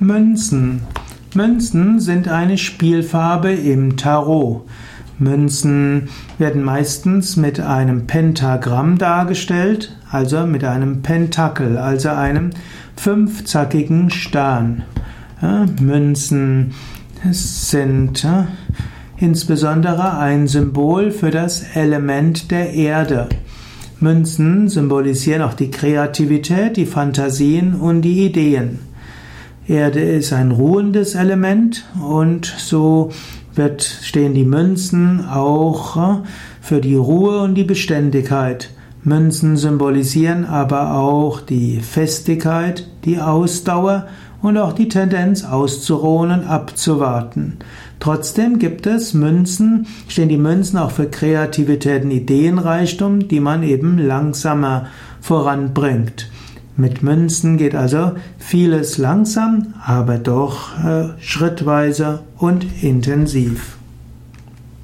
Münzen. Münzen sind eine Spielfarbe im Tarot. Münzen werden meistens mit einem Pentagramm dargestellt, also mit einem Pentakel, also einem fünfzackigen Stern. Münzen sind insbesondere ein Symbol für das Element der Erde. Münzen symbolisieren auch die Kreativität, die Fantasien und die Ideen. Erde ist ein ruhendes Element und so wird, stehen die Münzen auch äh, für die Ruhe und die Beständigkeit. Münzen symbolisieren aber auch die Festigkeit, die Ausdauer und auch die Tendenz auszuruhen und abzuwarten. Trotzdem gibt es Münzen, stehen die Münzen auch für Kreativität und Ideenreichtum, die man eben langsamer voranbringt. Mit Münzen geht also vieles langsam, aber doch äh, schrittweise und intensiv.